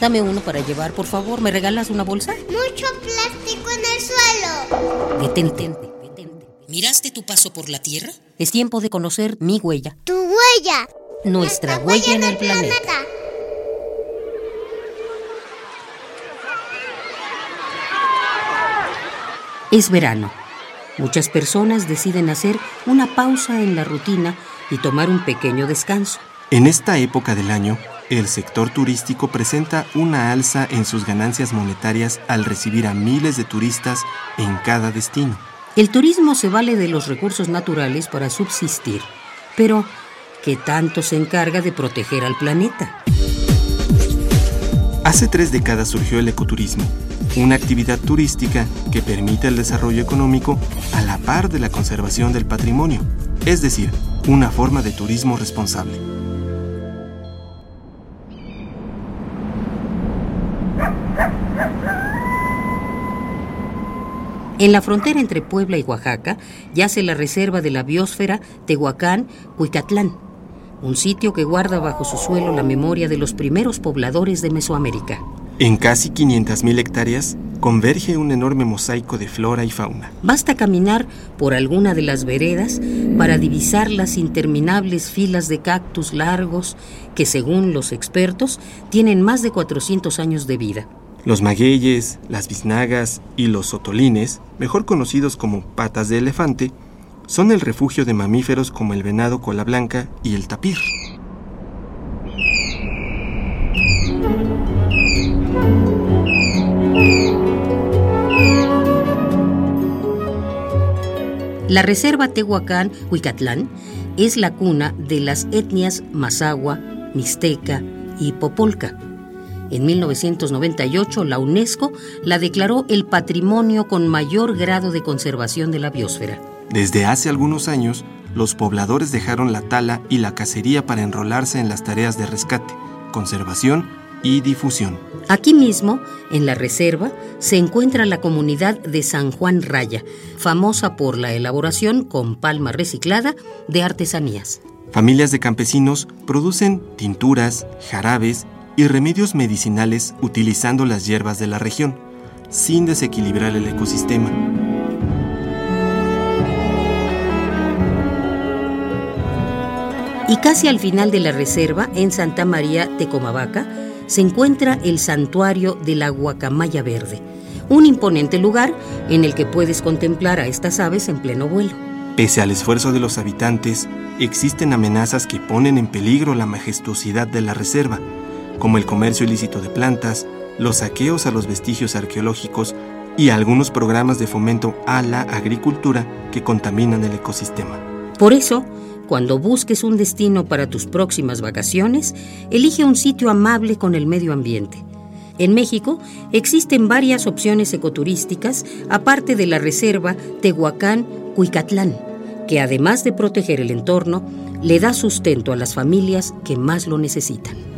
Dame uno para llevar, por favor. ¿Me regalas una bolsa? Mucho plástico en el suelo. Detente, detente. ¿Miraste tu paso por la Tierra? Es tiempo de conocer mi huella. Tu huella. Nuestra huella en el planeta. Es verano. Muchas personas deciden hacer una pausa en la rutina y tomar un pequeño descanso. En esta época del año, el sector turístico presenta una alza en sus ganancias monetarias al recibir a miles de turistas en cada destino. El turismo se vale de los recursos naturales para subsistir, pero ¿qué tanto se encarga de proteger al planeta? Hace tres décadas surgió el ecoturismo, una actividad turística que permite el desarrollo económico a la par de la conservación del patrimonio, es decir, una forma de turismo responsable. En la frontera entre Puebla y Oaxaca yace la reserva de la biosfera Tehuacán-Cuicatlán, un sitio que guarda bajo su suelo la memoria de los primeros pobladores de Mesoamérica. En casi 500.000 hectáreas converge un enorme mosaico de flora y fauna. Basta caminar por alguna de las veredas para divisar las interminables filas de cactus largos que, según los expertos, tienen más de 400 años de vida. Los magueyes, las biznagas y los sotolines, mejor conocidos como patas de elefante, son el refugio de mamíferos como el venado cola blanca y el tapir. La reserva Tehuacán-Huicatlán es la cuna de las etnias Mazahua, Mixteca y Popolca. En 1998, la UNESCO la declaró el patrimonio con mayor grado de conservación de la biosfera. Desde hace algunos años, los pobladores dejaron la tala y la cacería para enrolarse en las tareas de rescate, conservación y difusión. Aquí mismo, en la reserva, se encuentra la comunidad de San Juan Raya, famosa por la elaboración con palma reciclada de artesanías. Familias de campesinos producen tinturas, jarabes y remedios medicinales utilizando las hierbas de la región, sin desequilibrar el ecosistema. Y casi al final de la reserva, en Santa María Tecomavaca, se encuentra el santuario de la Guacamaya Verde, un imponente lugar en el que puedes contemplar a estas aves en pleno vuelo. Pese al esfuerzo de los habitantes, existen amenazas que ponen en peligro la majestuosidad de la reserva, como el comercio ilícito de plantas, los saqueos a los vestigios arqueológicos y algunos programas de fomento a la agricultura que contaminan el ecosistema. Por eso, cuando busques un destino para tus próximas vacaciones, elige un sitio amable con el medio ambiente. En México existen varias opciones ecoturísticas, aparte de la reserva Tehuacán-Cuicatlán, que además de proteger el entorno, le da sustento a las familias que más lo necesitan.